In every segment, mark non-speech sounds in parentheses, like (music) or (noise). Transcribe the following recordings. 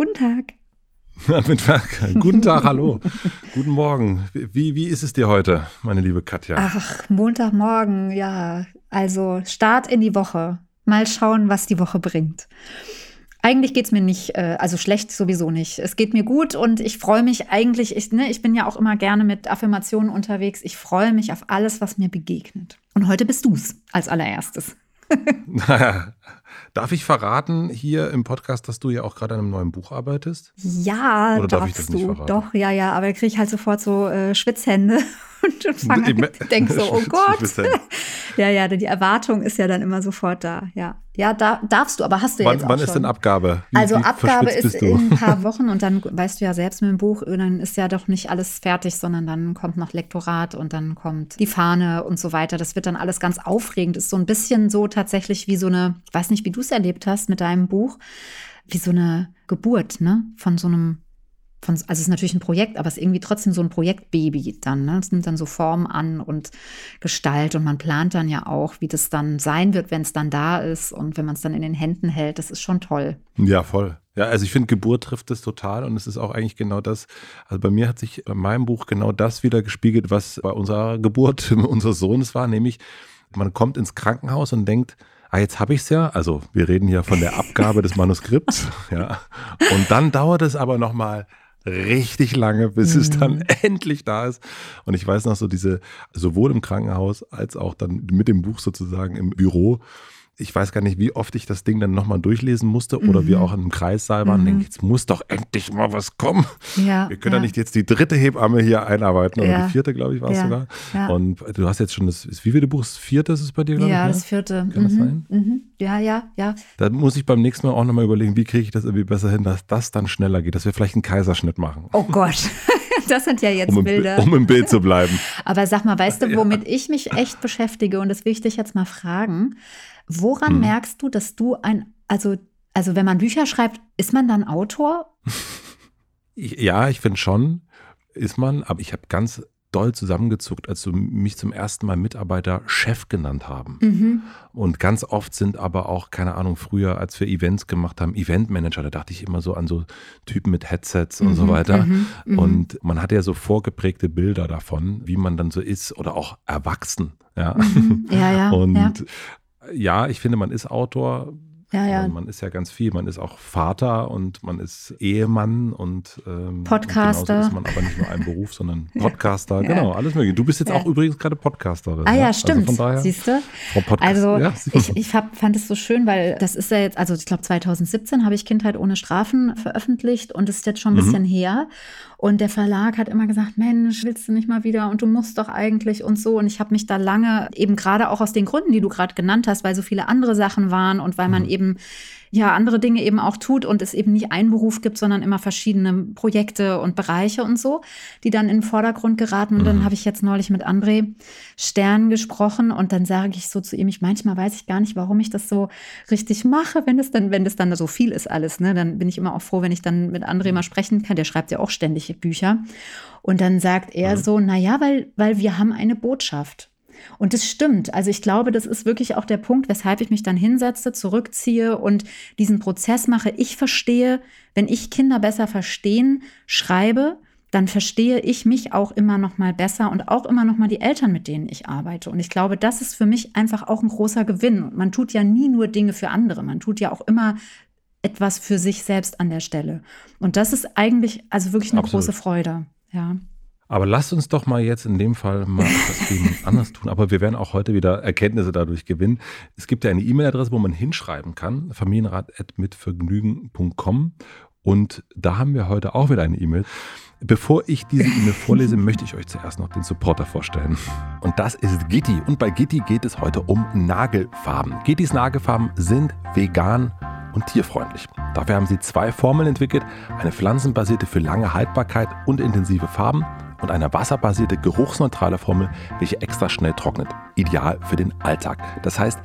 Guten Tag. Guten Tag, hallo. (laughs) Guten Morgen. Wie, wie ist es dir heute, meine liebe Katja? Ach, Montagmorgen, ja. Also Start in die Woche. Mal schauen, was die Woche bringt. Eigentlich geht es mir nicht, äh, also schlecht sowieso nicht. Es geht mir gut und ich freue mich eigentlich, ich, ne, ich bin ja auch immer gerne mit Affirmationen unterwegs. Ich freue mich auf alles, was mir begegnet. Und heute bist du es als allererstes. (laughs) (laughs) Darf ich verraten hier im Podcast, dass du ja auch gerade an einem neuen Buch arbeitest? Ja, Oder darf ich das nicht verraten? Doch, ja, ja, aber da kriege ich halt sofort so äh, Schwitzhände und, und fange an, denke so, (laughs) oh Gott. ja, ja, die Erwartung ist ja dann immer sofort da, ja. Ja, da, darfst du, aber hast du wann, jetzt auch Wann schon. ist denn Abgabe? Wie, also wie Abgabe ist in ein paar (laughs) Wochen und dann weißt du ja selbst mit dem Buch, dann ist ja doch nicht alles fertig, sondern dann kommt noch Lektorat und dann kommt die Fahne und so weiter. Das wird dann alles ganz aufregend. Ist so ein bisschen so tatsächlich wie so eine, ich weiß nicht, wie du es erlebt hast mit deinem Buch, wie so eine Geburt, ne? Von so einem von, also es ist natürlich ein Projekt, aber es ist irgendwie trotzdem so ein Projektbaby dann. Ne? Es nimmt dann so Form an und Gestalt und man plant dann ja auch, wie das dann sein wird, wenn es dann da ist und wenn man es dann in den Händen hält. Das ist schon toll. Ja, voll. Ja, also ich finde, Geburt trifft es total und es ist auch eigentlich genau das. Also bei mir hat sich bei meinem Buch genau das wieder gespiegelt, was bei unserer Geburt (laughs) unseres Sohnes war, nämlich man kommt ins Krankenhaus und denkt, ah, jetzt habe ich es ja. Also wir reden hier von der Abgabe des Manuskripts. (laughs) Ja. Und dann dauert es aber nochmal richtig lange, bis mhm. es dann mhm. (laughs) endlich da ist. Und ich weiß noch so diese, sowohl im Krankenhaus als auch dann mit dem Buch sozusagen im Büro, ich weiß gar nicht, wie oft ich das Ding dann nochmal durchlesen musste oder mhm. wir auch in einem Kreissaal waren mhm. und denke, jetzt muss doch endlich mal was kommen. Ja, wir können ja. nicht jetzt die dritte Hebamme hier einarbeiten oder ja. die vierte, glaube ich, war es ja, sogar. Und du hast jetzt schon das, wie viele Buch? Das vierte ist es bei dir, glaube ich? Ja, ne? das vierte. Kann mhm. das sein? Mhm. Ja, ja, ja. Da muss ich beim nächsten Mal auch nochmal überlegen, wie kriege ich das irgendwie besser hin, dass das dann schneller geht, dass wir vielleicht einen Kaiserschnitt machen. Oh Gott. (laughs) Das sind ja jetzt um Bilder. Um im Bild zu bleiben. (laughs) Aber sag mal, weißt du, (laughs) womit ich mich echt beschäftige und das will ich dich jetzt mal fragen. Woran hm. merkst du, dass du ein, also, also wenn man Bücher schreibt, ist man dann Autor? (laughs) ja, ich finde schon, ist man, aber ich habe ganz doll zusammengezuckt, als du mich zum ersten Mal Mitarbeiter Chef genannt haben. Mhm. Und ganz oft sind aber auch, keine Ahnung, früher, als wir Events gemacht haben, Eventmanager, da dachte ich immer so an so Typen mit Headsets mhm. und so mhm. weiter. Mhm. mhm. Und man hat ja so vorgeprägte Bilder davon, wie man dann so ist oder auch erwachsen. Ja, mhm. ja, ja. (laughs) Und ja ja, ich finde, man ist Autor. Ja, ja. Man ist ja ganz viel. Man ist auch Vater und man ist Ehemann und ähm, Podcaster. Und ist man aber nicht nur ein Beruf, sondern (laughs) Podcaster. ja. Genau, alles mögliche. Du bist jetzt auch übrigens gerade Podcasterin. Ah ja, also stimmt. Also von daher, Siehst du? Also ich, ich hab, fand es so schön, weil das ist ja jetzt, also ich glaube 2017 habe ich Kindheit ohne Strafen veröffentlicht und das ist jetzt schon ein mhm. bisschen her. Und der Verlag hat immer gesagt, Mensch, willst du nicht mal wieder und du musst doch eigentlich und so. Und ich habe mich da lange, eben gerade auch aus den Gründen, die du gerade genannt hast, weil so viele andere Sachen waren und weil man mhm. eben ja andere Dinge eben auch tut und es eben nicht einen Beruf gibt, sondern immer verschiedene Projekte und Bereiche und so, die dann in den Vordergrund geraten. Und mhm. dann habe ich jetzt neulich mit André Stern gesprochen und dann sage ich so zu ihm, ich manchmal weiß ich gar nicht, warum ich das so richtig mache, wenn es dann, wenn es dann so viel ist alles. Ne? Dann bin ich immer auch froh, wenn ich dann mit André mal sprechen kann. Der schreibt ja auch ständig Bücher. Und dann sagt er mhm. so, na ja, weil, weil wir haben eine Botschaft. Und das stimmt. Also ich glaube, das ist wirklich auch der Punkt, weshalb ich mich dann hinsetze, zurückziehe und diesen Prozess mache. Ich verstehe, wenn ich Kinder besser verstehen, schreibe, dann verstehe ich mich auch immer noch mal besser und auch immer noch mal die Eltern, mit denen ich arbeite. Und ich glaube, das ist für mich einfach auch ein großer Gewinn. Man tut ja nie nur Dinge für andere, man tut ja auch immer etwas für sich selbst an der Stelle. Und das ist eigentlich also wirklich eine Absolut. große Freude. Ja. Aber lasst uns doch mal jetzt in dem Fall mal (laughs) etwas anders tun. Aber wir werden auch heute wieder Erkenntnisse dadurch gewinnen. Es gibt ja eine E-Mail-Adresse, wo man hinschreiben kann, familienrat.mitvergnügen.com. Und da haben wir heute auch wieder eine E-Mail. Bevor ich diese E-Mail vorlese, (laughs) möchte ich euch zuerst noch den Supporter vorstellen. Und das ist Gitti. Und bei Gitti geht es heute um Nagelfarben. Gittis Nagelfarben sind vegan und tierfreundlich. Dafür haben sie zwei Formeln entwickelt, eine pflanzenbasierte für lange Haltbarkeit und intensive Farben und eine wasserbasierte geruchsneutrale Formel, welche extra schnell trocknet. Ideal für den Alltag. Das heißt,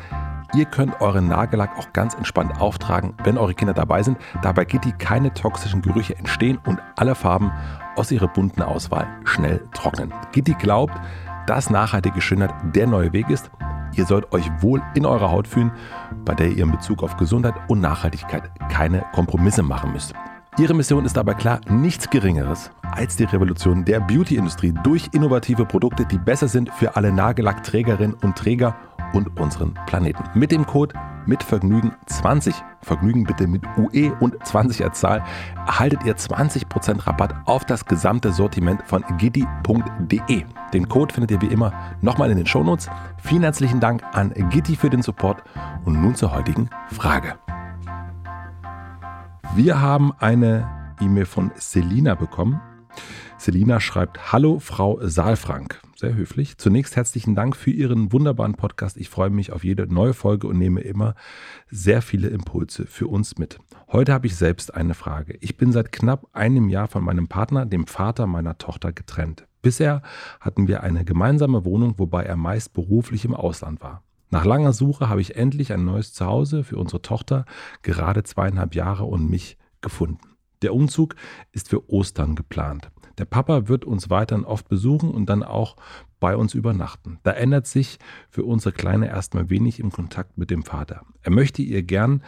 Ihr könnt euren Nagellack auch ganz entspannt auftragen, wenn eure Kinder dabei sind, da bei Gitti keine toxischen Gerüche entstehen und alle Farben aus ihrer bunten Auswahl schnell trocknen. Gitti glaubt, dass nachhaltige Schönheit der neue Weg ist. Ihr sollt euch wohl in eurer Haut fühlen, bei der ihr in Bezug auf Gesundheit und Nachhaltigkeit keine Kompromisse machen müsst. Ihre Mission ist aber klar nichts Geringeres als die Revolution der Beauty-Industrie durch innovative Produkte, die besser sind für alle Nagellackträgerinnen und Träger und unseren Planeten. Mit dem Code mitvergnügen 20, Vergnügen bitte mit UE und 20 als Zahl, erhaltet ihr 20% Rabatt auf das gesamte Sortiment von gitti.de. Den Code findet ihr wie immer nochmal in den Shownotes. Vielen herzlichen Dank an Gitti für den Support und nun zur heutigen Frage. Wir haben eine E-Mail von Selina bekommen. Selina schreibt: Hallo, Frau Saalfrank. Sehr höflich. Zunächst herzlichen Dank für Ihren wunderbaren Podcast. Ich freue mich auf jede neue Folge und nehme immer sehr viele Impulse für uns mit. Heute habe ich selbst eine Frage. Ich bin seit knapp einem Jahr von meinem Partner, dem Vater meiner Tochter, getrennt. Bisher hatten wir eine gemeinsame Wohnung, wobei er meist beruflich im Ausland war. Nach langer Suche habe ich endlich ein neues Zuhause für unsere Tochter, gerade zweieinhalb Jahre und mich, gefunden. Der Umzug ist für Ostern geplant. Der Papa wird uns weiterhin oft besuchen und dann auch bei uns übernachten. Da ändert sich für unsere Kleine erstmal wenig im Kontakt mit dem Vater. Er möchte ihr gern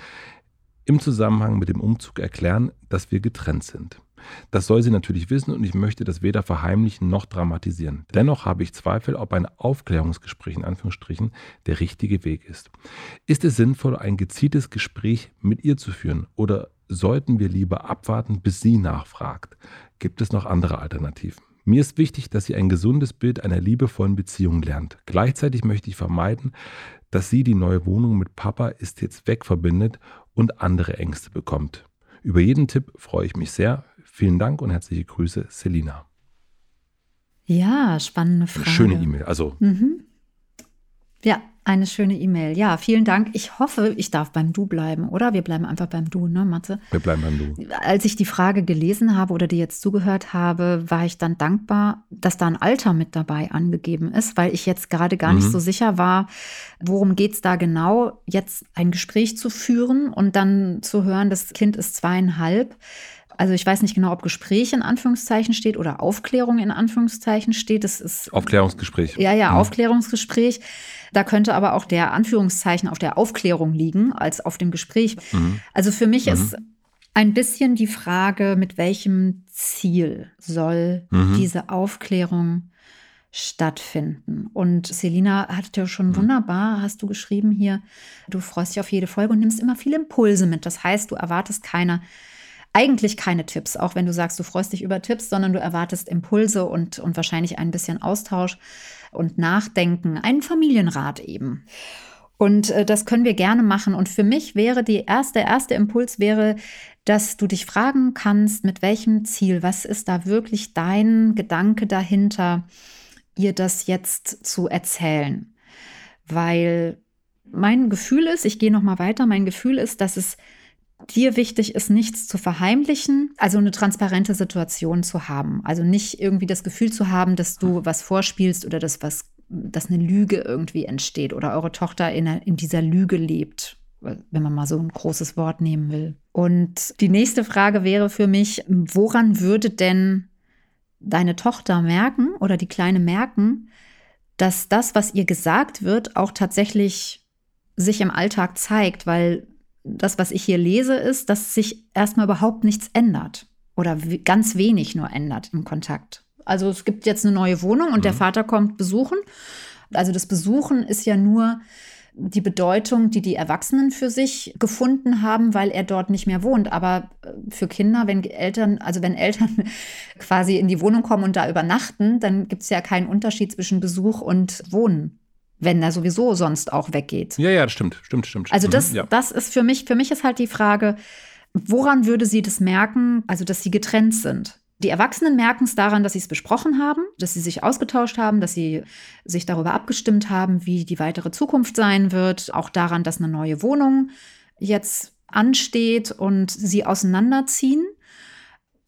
im Zusammenhang mit dem Umzug erklären, dass wir getrennt sind. Das soll sie natürlich wissen und ich möchte das weder verheimlichen noch dramatisieren. Dennoch habe ich Zweifel, ob ein Aufklärungsgespräch in Anführungsstrichen der richtige Weg ist. Ist es sinnvoll, ein gezieltes Gespräch mit ihr zu führen oder sollten wir lieber abwarten, bis sie nachfragt? Gibt es noch andere Alternativen? Mir ist wichtig, dass sie ein gesundes Bild einer liebevollen Beziehung lernt. Gleichzeitig möchte ich vermeiden, dass sie die neue Wohnung mit Papa ist jetzt weg verbindet und andere Ängste bekommt. Über jeden Tipp freue ich mich sehr. Vielen Dank und herzliche Grüße, Selina. Ja, spannende Frage. schöne E-Mail. Also. Mhm. Ja, eine schöne E-Mail. Ja, vielen Dank. Ich hoffe, ich darf beim Du bleiben, oder? Wir bleiben einfach beim Du, ne, Matze? Wir bleiben beim Du. Als ich die Frage gelesen habe oder dir jetzt zugehört habe, war ich dann dankbar, dass da ein Alter mit dabei angegeben ist, weil ich jetzt gerade gar mhm. nicht so sicher war, worum geht es da genau, jetzt ein Gespräch zu führen und dann zu hören, das Kind ist zweieinhalb. Also ich weiß nicht genau, ob Gespräch in Anführungszeichen steht oder Aufklärung in Anführungszeichen steht. Das ist Aufklärungsgespräch. Ja, ja, mhm. Aufklärungsgespräch. Da könnte aber auch der Anführungszeichen auf der Aufklärung liegen als auf dem Gespräch. Mhm. Also für mich mhm. ist ein bisschen die Frage, mit welchem Ziel soll mhm. diese Aufklärung stattfinden. Und Selina hat ja schon mhm. wunderbar, hast du geschrieben hier, du freust dich auf jede Folge und nimmst immer viele Impulse mit. Das heißt, du erwartest keine eigentlich keine Tipps, auch wenn du sagst, du freust dich über Tipps, sondern du erwartest Impulse und, und wahrscheinlich ein bisschen Austausch und Nachdenken, einen Familienrat eben. Und äh, das können wir gerne machen. Und für mich wäre die erste, der erste Impuls wäre, dass du dich fragen kannst, mit welchem Ziel, was ist da wirklich dein Gedanke dahinter, ihr das jetzt zu erzählen? Weil mein Gefühl ist, ich gehe noch mal weiter, mein Gefühl ist, dass es dir wichtig ist, nichts zu verheimlichen, also eine transparente Situation zu haben. Also nicht irgendwie das Gefühl zu haben, dass du was vorspielst oder dass was, dass eine Lüge irgendwie entsteht oder eure Tochter in, in dieser Lüge lebt, wenn man mal so ein großes Wort nehmen will. Und die nächste Frage wäre für mich, woran würde denn deine Tochter merken oder die Kleine merken, dass das, was ihr gesagt wird, auch tatsächlich sich im Alltag zeigt, weil das, was ich hier lese, ist, dass sich erstmal überhaupt nichts ändert oder ganz wenig nur ändert im Kontakt. Also es gibt jetzt eine neue Wohnung und mhm. der Vater kommt besuchen. Also das Besuchen ist ja nur die Bedeutung, die die Erwachsenen für sich gefunden haben, weil er dort nicht mehr wohnt. Aber äh, für Kinder, wenn Eltern, also wenn Eltern (laughs) quasi in die Wohnung kommen und da übernachten, dann gibt es ja keinen Unterschied zwischen Besuch und Wohnen wenn er sowieso sonst auch weggeht. Ja, ja, stimmt, stimmt, stimmt. Also das, mhm, ja. das ist für mich, für mich ist halt die Frage, woran würde sie das merken, also dass sie getrennt sind? Die Erwachsenen merken es daran, dass sie es besprochen haben, dass sie sich ausgetauscht haben, dass sie sich darüber abgestimmt haben, wie die weitere Zukunft sein wird, auch daran, dass eine neue Wohnung jetzt ansteht und sie auseinanderziehen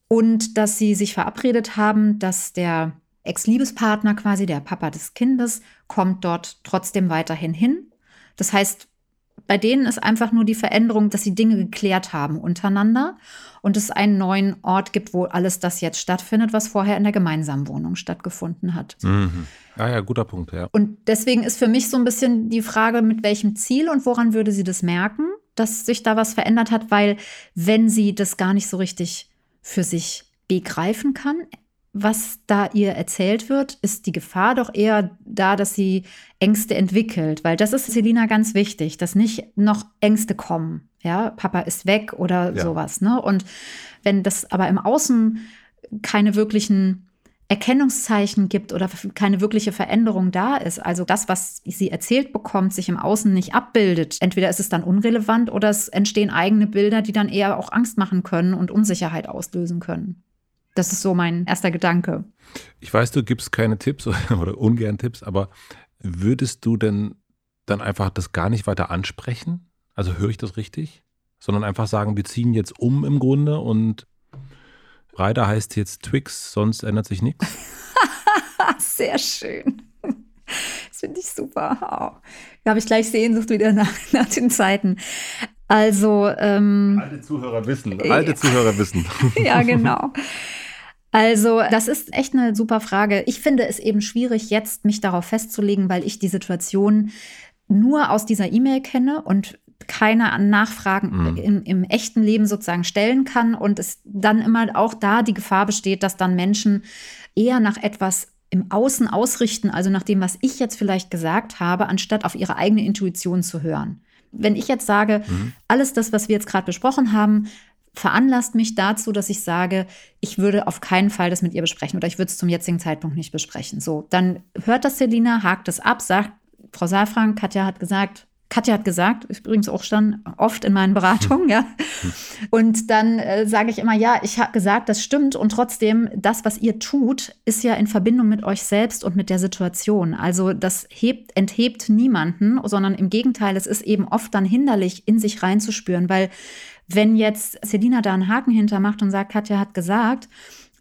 und dass sie sich verabredet haben, dass der Ex-Liebespartner quasi, der Papa des Kindes, kommt dort trotzdem weiterhin hin. Das heißt, bei denen ist einfach nur die Veränderung, dass sie Dinge geklärt haben untereinander und es einen neuen Ort gibt, wo alles das jetzt stattfindet, was vorher in der gemeinsamen Wohnung stattgefunden hat. Mhm. Ah ja, guter Punkt, ja. Und deswegen ist für mich so ein bisschen die Frage, mit welchem Ziel und woran würde sie das merken, dass sich da was verändert hat, weil wenn sie das gar nicht so richtig für sich begreifen kann, was da ihr erzählt wird, ist die Gefahr doch eher da, dass sie Ängste entwickelt, weil das ist Selina ganz wichtig, dass nicht noch Ängste kommen. Ja, Papa ist weg oder ja. sowas. Ne? Und wenn das aber im Außen keine wirklichen Erkennungszeichen gibt oder keine wirkliche Veränderung da ist, also das, was sie erzählt bekommt, sich im Außen nicht abbildet, entweder ist es dann unrelevant oder es entstehen eigene Bilder, die dann eher auch Angst machen können und Unsicherheit auslösen können. Das ist so mein erster Gedanke. Ich weiß, du gibst keine Tipps (laughs) oder ungern Tipps, aber würdest du denn dann einfach das gar nicht weiter ansprechen? Also höre ich das richtig? Sondern einfach sagen, wir ziehen jetzt um im Grunde und Reiter heißt jetzt Twix, sonst ändert sich nichts? (laughs) Sehr schön. Das finde ich super. Oh. Da habe ich gleich Sehnsucht wieder nach, (laughs) nach den Zeiten. Also. Ähm, alte Zuhörer wissen, alte ja. Zuhörer wissen. ja, genau. Also, das ist echt eine super Frage. Ich finde es eben schwierig, jetzt mich darauf festzulegen, weil ich die Situation nur aus dieser E-Mail kenne und keine Nachfragen mhm. im, im, echten Leben sozusagen stellen kann und es dann immer auch da die Gefahr besteht, dass dann Menschen eher nach etwas im Außen ausrichten, also nach dem, was ich jetzt vielleicht gesagt habe, anstatt auf ihre eigene Intuition zu hören. Wenn ich jetzt sage, mhm. alles das, was wir jetzt gerade besprochen haben, veranlasst mich dazu, dass ich sage, ich würde auf keinen Fall das mit ihr besprechen oder ich würde es zum jetzigen Zeitpunkt nicht besprechen. So, dann hört das Selina, hakt es ab, sagt, Frau Saalfrank, Katja hat gesagt, Katja hat gesagt, übrigens auch schon oft in meinen Beratungen, ja. Und dann äh, sage ich immer, ja, ich habe gesagt, das stimmt. Und trotzdem, das, was ihr tut, ist ja in Verbindung mit euch selbst und mit der Situation. Also das hebt, enthebt niemanden, sondern im Gegenteil, es ist eben oft dann hinderlich, in sich reinzuspüren, weil wenn jetzt Selina da einen Haken hintermacht und sagt, Katja hat gesagt,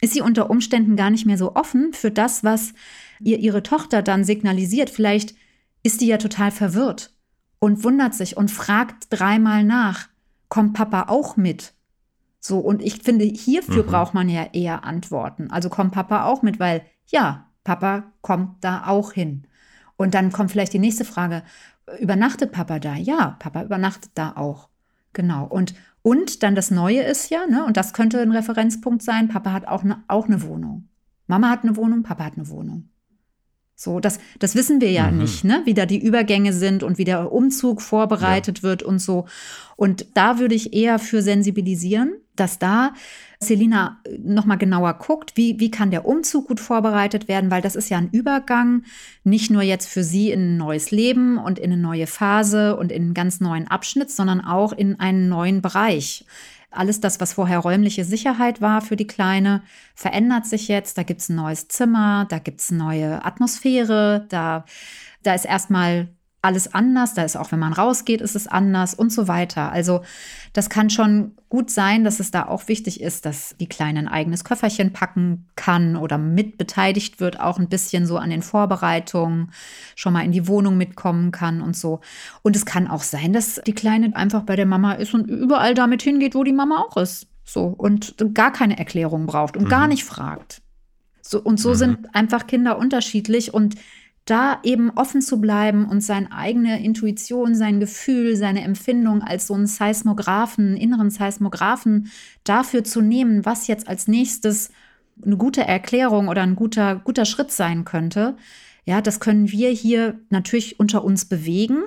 ist sie unter Umständen gar nicht mehr so offen für das, was ihr ihre Tochter dann signalisiert. Vielleicht ist die ja total verwirrt und wundert sich und fragt dreimal nach, kommt Papa auch mit? So, und ich finde, hierfür mhm. braucht man ja eher Antworten. Also kommt Papa auch mit, weil ja, Papa kommt da auch hin. Und dann kommt vielleicht die nächste Frage, übernachtet Papa da? Ja, Papa übernachtet da auch. Genau. Und und dann das Neue ist ja, ne, und das könnte ein Referenzpunkt sein, Papa hat auch eine, auch eine Wohnung. Mama hat eine Wohnung, Papa hat eine Wohnung. So, das, das wissen wir ja mhm. nicht, ne? wie da die Übergänge sind und wie der Umzug vorbereitet ja. wird und so. Und da würde ich eher für sensibilisieren, dass da Selina nochmal genauer guckt, wie, wie kann der Umzug gut vorbereitet werden, weil das ist ja ein Übergang, nicht nur jetzt für sie in ein neues Leben und in eine neue Phase und in einen ganz neuen Abschnitt, sondern auch in einen neuen Bereich. Alles das, was vorher räumliche Sicherheit war für die Kleine, verändert sich jetzt. Da gibt es ein neues Zimmer, da gibt es neue Atmosphäre, da, da ist erstmal alles anders, da ist auch, wenn man rausgeht, ist es anders und so weiter. Also das kann schon gut sein, dass es da auch wichtig ist, dass die Kleine ein eigenes Köfferchen packen kann oder mitbeteiligt wird, auch ein bisschen so an den Vorbereitungen, schon mal in die Wohnung mitkommen kann und so. Und es kann auch sein, dass die Kleine einfach bei der Mama ist und überall damit hingeht, wo die Mama auch ist. So und gar keine Erklärung braucht und mhm. gar nicht fragt. So, und so mhm. sind einfach Kinder unterschiedlich und da eben offen zu bleiben und seine eigene Intuition, sein Gefühl, seine Empfindung als so einen Seismographen, inneren Seismographen dafür zu nehmen, was jetzt als nächstes eine gute Erklärung oder ein guter, guter Schritt sein könnte. Ja, das können wir hier natürlich unter uns bewegen.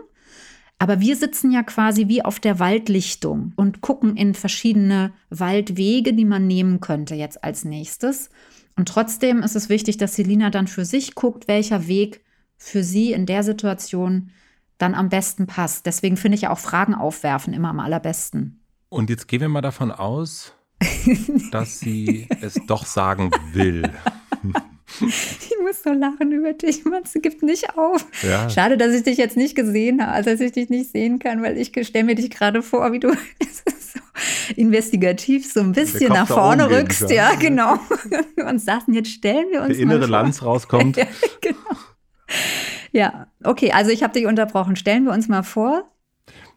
Aber wir sitzen ja quasi wie auf der Waldlichtung und gucken in verschiedene Waldwege, die man nehmen könnte jetzt als nächstes. Und trotzdem ist es wichtig, dass Selina dann für sich guckt, welcher Weg für sie in der Situation dann am besten passt. Deswegen finde ich ja auch Fragen aufwerfen immer am allerbesten. Und jetzt gehen wir mal davon aus, (laughs) dass sie es doch sagen will. (laughs) Ich muss so lachen über dich, man, sie gibt nicht auf. Ja. Schade, dass ich dich jetzt nicht gesehen habe, also dass ich dich nicht sehen kann, weil ich stelle mir dich gerade vor, wie du (laughs) so investigativ so ein bisschen nach vorne rückst. Ja, genau. Und sagten, jetzt stellen wir uns Der innere Lanz rauskommt. ja, genau. Ja, okay, also ich habe dich unterbrochen. Stellen wir uns mal vor.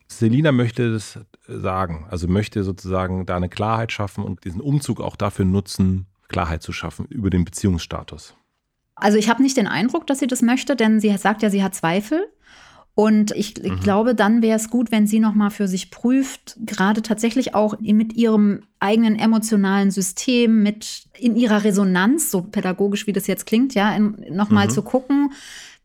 Selina möchte das sagen, also möchte sozusagen da eine Klarheit schaffen und diesen Umzug auch dafür nutzen, Klarheit zu schaffen über den Beziehungsstatus. Also ich habe nicht den Eindruck, dass sie das möchte, denn sie sagt ja, sie hat Zweifel. Und ich, mhm. glaube, dann wäre es gut, wenn sie nochmal für sich prüft, gerade tatsächlich auch mit ihrem eigenen emotionalen System, mit in ihrer Resonanz, so pädagogisch wie das jetzt klingt, ja, nochmal mhm. zu gucken,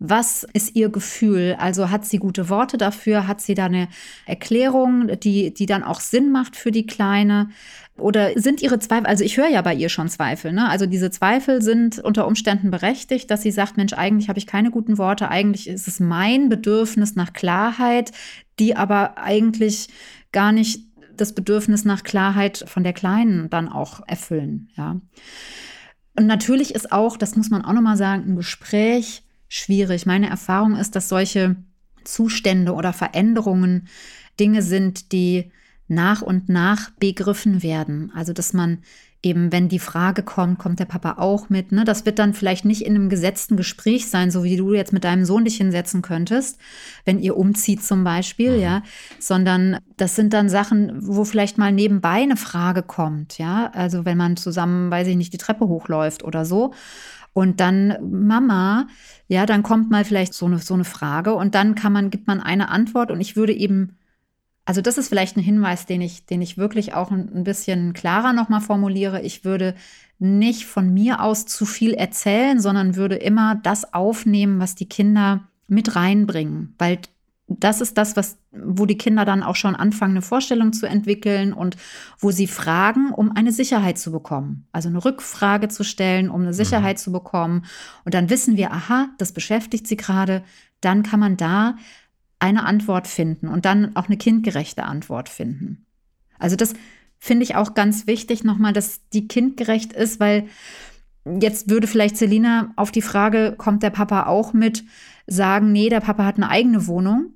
was ist ihr Gefühl? Also hat sie gute Worte dafür? Hat sie da eine Erklärung, die, die dann auch Sinn macht für die Kleine? Oder sind ihre Zweifel, also ich höre ja bei ihr schon Zweifel, ne? Also diese Zweifel sind unter Umständen berechtigt, dass sie sagt, Mensch, eigentlich habe ich keine guten Worte, eigentlich ist es mein Bedürfnis nach Klarheit, die aber eigentlich gar nicht das Bedürfnis nach Klarheit von der Kleinen dann auch erfüllen, ja. Und natürlich ist auch, das muss man auch nochmal sagen, ein Gespräch schwierig. Meine Erfahrung ist, dass solche Zustände oder Veränderungen Dinge sind, die nach und nach begriffen werden. Also dass man eben, wenn die Frage kommt, kommt der Papa auch mit. Ne? Das wird dann vielleicht nicht in einem gesetzten Gespräch sein, so wie du jetzt mit deinem Sohn dich hinsetzen könntest, wenn ihr umzieht zum Beispiel, mhm. ja, sondern das sind dann Sachen, wo vielleicht mal nebenbei eine Frage kommt, ja. Also wenn man zusammen, weiß ich nicht, die Treppe hochläuft oder so. Und dann Mama, ja, dann kommt mal vielleicht so eine, so eine Frage und dann kann man, gibt man eine Antwort und ich würde eben, also das ist vielleicht ein Hinweis, den ich, den ich wirklich auch ein, bisschen klarer nochmal formuliere. Ich würde nicht von mir aus zu viel erzählen, sondern würde immer das aufnehmen, was die Kinder mit reinbringen, weil das ist das, was, wo die Kinder dann auch schon anfangen, eine Vorstellung zu entwickeln und wo sie fragen, um eine Sicherheit zu bekommen. Also eine Rückfrage zu stellen, um eine Sicherheit mhm. zu bekommen. Und dann wissen wir, aha, das beschäftigt sie gerade. Dann kann man da eine Antwort finden und dann auch eine kindgerechte Antwort finden. Also das finde ich auch ganz wichtig nochmal, dass die kindgerecht ist, weil jetzt würde vielleicht Selina auf die Frage, kommt der Papa auch mit, sagen, nee, der Papa hat eine eigene Wohnung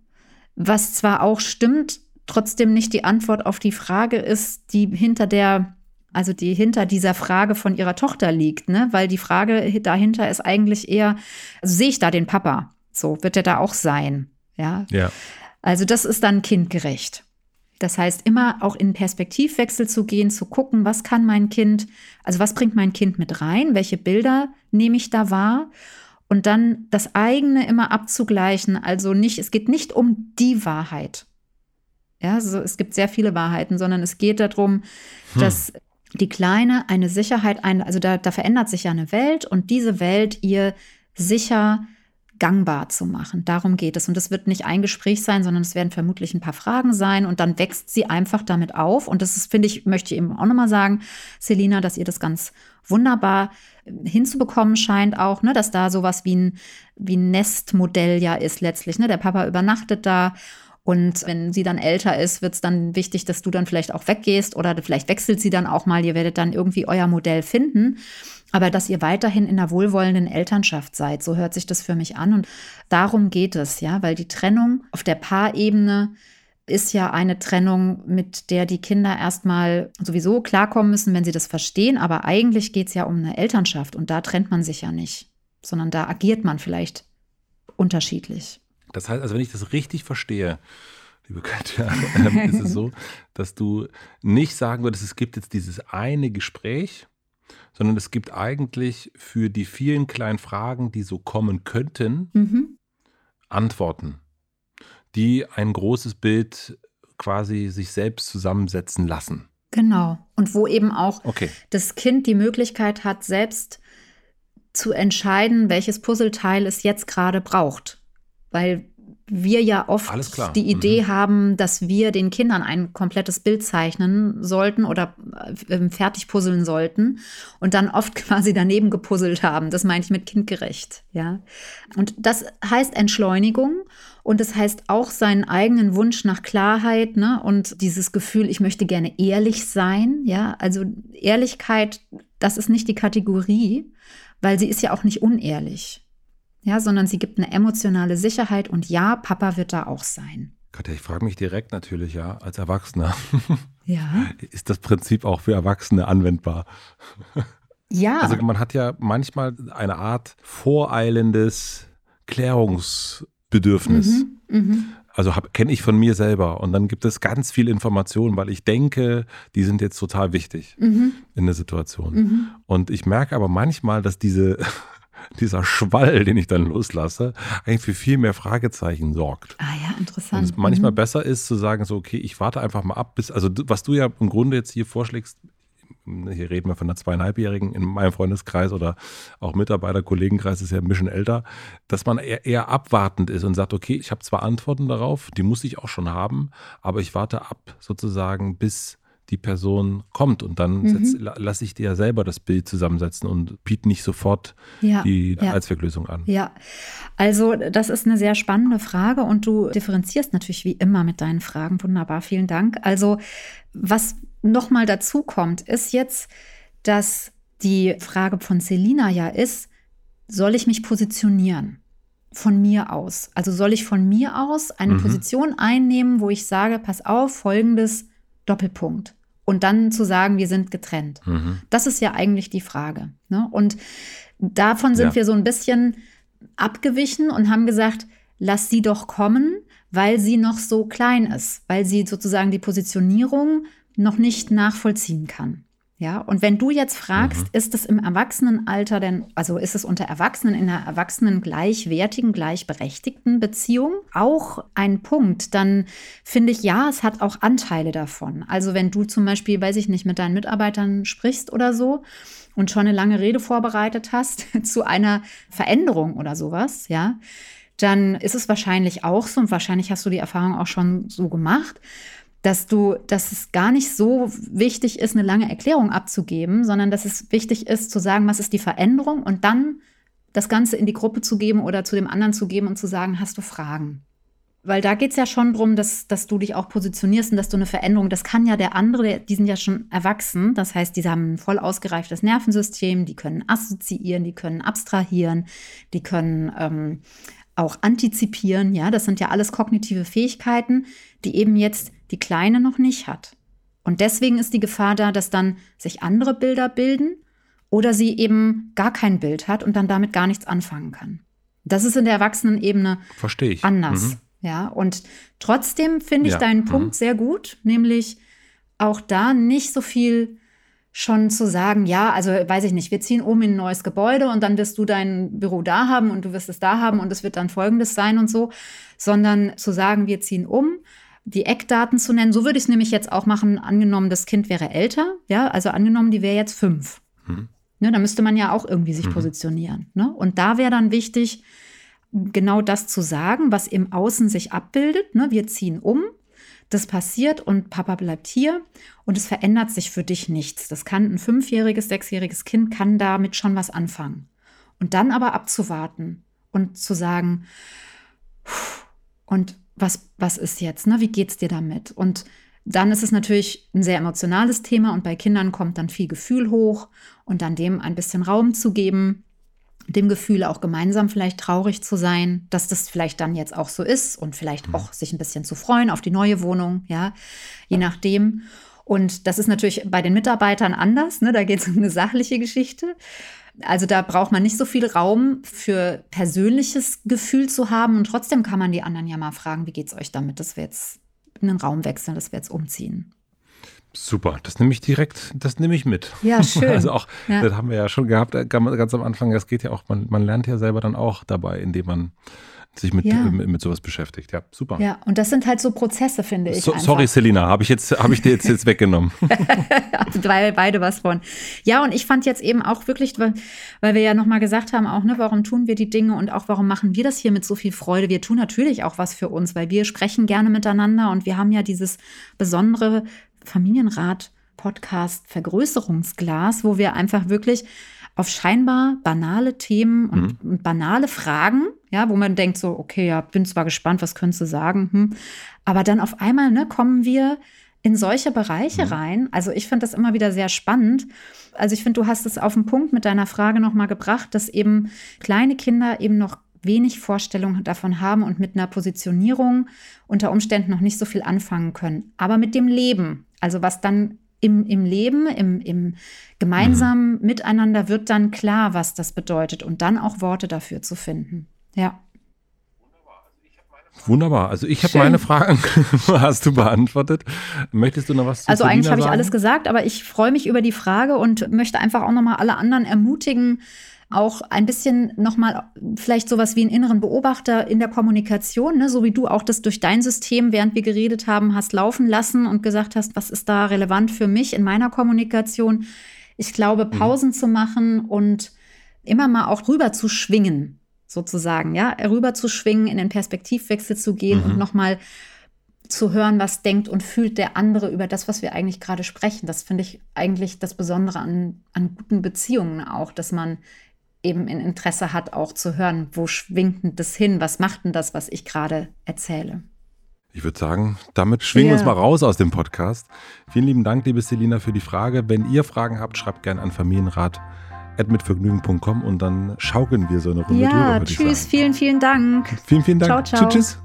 was zwar auch stimmt, trotzdem nicht die Antwort auf die Frage ist, die hinter der, also die hinter dieser Frage von ihrer Tochter liegt, ne? Weil die Frage dahinter ist eigentlich eher, also sehe ich da den Papa? So, wird er da auch sein? Ja. Ja. Also, das ist dann kindgerecht. Das heißt, immer auch in Perspektivwechsel zu gehen, zu gucken, was kann mein Kind, also was bringt mein Kind mit rein, welche Bilder nehme ich da wahr und dann das eigene immer abzugleichen. Also nicht, es geht nicht um die Wahrheit. Ja, so, es gibt sehr viele Wahrheiten, sondern es geht darum, hm. dass die Kleine eine Sicherheit, ein, also da, da verändert sich ja eine Welt und diese Welt ihr sicher gangbar zu machen. Darum geht es. Und es wird nicht ein Gespräch sein, sondern es werden vermutlich ein paar Fragen sein und dann wächst sie einfach damit auf. Und das ist, finde ich, möchte ich eben auch nochmal sagen, Selina, dass ihr das ganz wunderbar hinzubekommen scheint auch, ne, dass da sowas wie ein, wie ein Nestmodell ja ist letztlich. Ne? Der Papa übernachtet da und wenn sie dann älter ist, wird es dann wichtig, dass du dann vielleicht auch weggehst oder vielleicht wechselt sie dann auch mal. Ihr werdet dann irgendwie euer Modell finden. Aber dass ihr weiterhin in einer wohlwollenden Elternschaft seid, so hört sich das für mich an. Und darum geht es, ja, weil die Trennung auf der Paarebene ist ja eine Trennung, mit der die Kinder erstmal sowieso klarkommen müssen, wenn sie das verstehen. Aber eigentlich geht es ja um eine Elternschaft und da trennt man sich ja nicht, sondern da agiert man vielleicht unterschiedlich. Das heißt, also wenn ich das richtig verstehe, liebe Katja, (laughs) ähm, ist es so, (laughs) dass du nicht sagen würdest, es gibt jetzt dieses eine Gespräch, sondern es gibt eigentlich für die vielen kleinen Fragen, die so kommen könnten, mhm. Antworten die ein großes Bild quasi sich selbst zusammensetzen lassen. Genau. Und wo eben auch okay. das Kind die Möglichkeit hat, selbst zu entscheiden, welches Puzzleteil es jetzt gerade braucht. Weil wir ja oft die Idee mhm. haben, dass wir den Kindern ein komplettes Bild zeichnen sollten oder äh, fertig puzzeln sollten und dann oft (laughs) quasi daneben gepuzzelt haben. Das meine ich mit kindgerecht, ja. Und das heißt Entschleunigung und das heißt auch seinen eigenen Wunsch nach Klarheit, ne? Und dieses Gefühl, ich möchte gerne ehrlich sein, ja. Also Ehrlichkeit, das ist nicht die Kategorie, weil sie ist ja auch nicht unehrlich ja, sondern sie gibt eine emotionale Sicherheit und ja, Papa wird da auch sein. Katja, ich frage mich direkt natürlich, ja, als Erwachsener. (laughs) Ja. Ist das Prinzip auch für Erwachsene anwendbar? (laughs) Ja. Also man hat ja manchmal eine Art voreilendes Klärungsbedürfnis. Mhm, mh. Also kenne ich von mir selber. Und dann gibt es ganz viel Informationen, weil ich denke, die sind jetzt total wichtig mhm. in der Situation. Mhm. Und ich merke aber manchmal, dass diese (laughs) dieser Schwall, den ich dann loslasse, eigentlich für viel mehr Fragezeichen sorgt. Ah ja, interessant. Und es manchmal mhm. besser ist zu sagen, so, okay, ich warte einfach mal ab, bis, also was du ja im Grunde jetzt hier vorschlägst, hier reden wir von einer zweieinhalbjährigen in meinem Freundeskreis oder auch Mitarbeiter, Kollegenkreis ist ja ein bisschen älter, dass man eher, eher abwartend ist und sagt, okay, ich habe zwar Antworten darauf, die muss ich auch schon haben, aber ich warte ab sozusagen, bis die Person kommt und dann mhm. lasse ich dir ja selber das Bild zusammensetzen und biete nicht sofort ja, die ja. Allzwecklösung an. Ja, also das ist eine sehr spannende Frage und du differenzierst natürlich wie immer mit deinen Fragen. Wunderbar, vielen Dank. Also was nochmal dazu kommt, ist jetzt, dass die Frage von Selina ja ist, soll ich mich positionieren? Von mir aus. Also soll ich von mir aus eine mhm. Position einnehmen, wo ich sage, pass auf, folgendes Doppelpunkt. Und dann zu sagen, wir sind getrennt. Mhm. Das ist ja eigentlich die Frage. Ne? Und davon sind ja. wir so ein bisschen abgewichen und haben gesagt, lass sie doch kommen, weil sie noch so klein ist, weil sie sozusagen die Positionierung noch nicht nachvollziehen kann. Ja, und wenn du jetzt fragst, mhm. ist es im Erwachsenenalter denn, also ist es unter Erwachsenen in einer Erwachsenen gleichwertigen, gleichberechtigten Beziehung auch ein Punkt, dann finde ich, ja, es hat auch Anteile davon. Also wenn du zum Beispiel, weiß ich nicht, mit deinen Mitarbeitern sprichst oder so und schon eine lange Rede vorbereitet hast (laughs) zu einer Veränderung oder sowas, ja, dann ist es wahrscheinlich auch so und wahrscheinlich hast du die Erfahrung auch schon so gemacht dass du, dass es gar nicht so wichtig ist, eine lange Erklärung abzugeben, sondern dass es wichtig ist, zu sagen, was ist die Veränderung und dann das Ganze in die Gruppe zu geben oder zu dem anderen zu geben und zu sagen, hast du Fragen? Weil da geht es ja schon darum, dass, dass du dich auch positionierst und dass du eine Veränderung, das kann ja der andere, die sind ja schon erwachsen, das heißt, die haben ein voll ausgereiftes Nervensystem, die können assoziieren, die können abstrahieren, die können ähm, auch antizipieren, ja, das sind ja alles kognitive Fähigkeiten, die eben jetzt die Kleine noch nicht hat. Und deswegen ist die Gefahr da, dass dann sich andere Bilder bilden oder sie eben gar kein Bild hat und dann damit gar nichts anfangen kann. Das ist in der Erwachsenenebene Verstehe ich. anders. Mhm. Ja, und trotzdem finde ich ja. deinen Punkt mhm. sehr gut, nämlich auch da nicht so viel schon zu sagen, ja, also weiß ich nicht, wir ziehen um in ein neues Gebäude und dann wirst du dein Büro da haben und du wirst es da haben und es wird dann folgendes sein und so, sondern zu sagen, wir ziehen um die Eckdaten zu nennen. So würde ich es nämlich jetzt auch machen, angenommen, das Kind wäre älter, ja, also angenommen, die wäre jetzt fünf. Mhm. Ne, da müsste man ja auch irgendwie sich mhm. positionieren. Ne? Und da wäre dann wichtig, genau das zu sagen, was im Außen sich abbildet. Ne? Wir ziehen um, das passiert und Papa bleibt hier und es verändert sich für dich nichts. Das kann ein fünfjähriges, sechsjähriges Kind kann damit schon was anfangen. Und dann aber abzuwarten und zu sagen, und was, was ist jetzt, ne? wie es dir damit? Und dann ist es natürlich ein sehr emotionales Thema und bei Kindern kommt dann viel Gefühl hoch und dann dem ein bisschen Raum zu geben, dem Gefühl auch gemeinsam vielleicht traurig zu sein, dass das vielleicht dann jetzt auch so ist und vielleicht mhm. auch sich ein bisschen zu freuen auf die neue Wohnung, ja, je nachdem. Und das ist natürlich bei den Mitarbeitern anders, ne? da geht es um eine sachliche Geschichte. Also da braucht man nicht so viel Raum für persönliches Gefühl zu haben und trotzdem kann man die anderen ja mal fragen, wie geht es euch damit, dass wir jetzt in den Raum wechseln, dass wir jetzt umziehen. Super, das nehme ich direkt, das nehme ich mit. Ja, (laughs) schön. Also auch, ja. das haben wir ja schon gehabt, ganz am Anfang, das geht ja auch, man, man lernt ja selber dann auch dabei, indem man sich mit, ja. mit, mit, sowas beschäftigt. Ja, super. Ja, und das sind halt so Prozesse, finde ich. So, sorry, Selina, habe ich, jetzt, hab ich dir jetzt, jetzt weggenommen. (laughs) weil beide was von. Ja, und ich fand jetzt eben auch wirklich, weil, weil wir ja nochmal gesagt haben, auch, ne, warum tun wir die Dinge und auch warum machen wir das hier mit so viel Freude? Wir tun natürlich auch was für uns, weil wir sprechen gerne miteinander und wir haben ja dieses besondere Familienrat-Podcast Vergrößerungsglas, wo wir einfach wirklich auf scheinbar banale Themen und, mhm. und, banale Fragen, ja, wo man denkt so, okay, ja, bin zwar gespannt, was könntest du sagen, hm. aber dann auf einmal ne, kommen wir in solche Bereiche mhm. rein. Also ich finde das immer wieder sehr spannend. Also ich finde, du hast es auf den Punkt mit deiner Frage nochmal gebracht, dass eben kleine Kinder eben noch wenig Vorstellung davon haben und mit einer Positionierung unter Umständen noch nicht so viel anfangen können. Aber mit dem Leben, also was dann im, im Leben, im, im gemeinsamen mhm. Miteinander wird dann klar, was das bedeutet und dann auch Worte dafür zu finden. Ja. Wunderbar. Also ich habe meine Fragen, (laughs) hast du beantwortet. Möchtest du noch was zu Also eigentlich habe ich alles gesagt, aber ich freue mich über die Frage und möchte einfach auch nochmal alle anderen ermutigen, auch ein bisschen nochmal vielleicht sowas wie einen inneren Beobachter in der Kommunikation, ne? so wie du auch das durch dein System, während wir geredet haben, hast laufen lassen und gesagt hast, was ist da relevant für mich in meiner Kommunikation. Ich glaube, mhm. Pausen mhm. zu machen und immer mal auch rüber zu schwingen, sozusagen, ja, rüber zu schwingen, in den Perspektivwechsel zu gehen mhm. und nochmal zu hören, was denkt und fühlt der andere über das, was wir eigentlich gerade sprechen. Das finde ich eigentlich das Besondere an, an guten Beziehungen auch, dass man eben ein Interesse hat, auch zu hören, wo schwingt denn das hin, was macht denn das, was ich gerade erzähle. Ich würde sagen, damit schwingen wir uns mal raus aus dem Podcast. Vielen lieben Dank, liebe Selina, für die Frage. Wenn ihr Fragen habt, schreibt gerne an familienrat.mitvergnügen.com und dann schaukeln wir so eine Runde ja, drüber. Ja, tschüss, vielen, vielen Dank. Vielen, vielen Dank. Ciao, ciao. Tschüss, tschüss.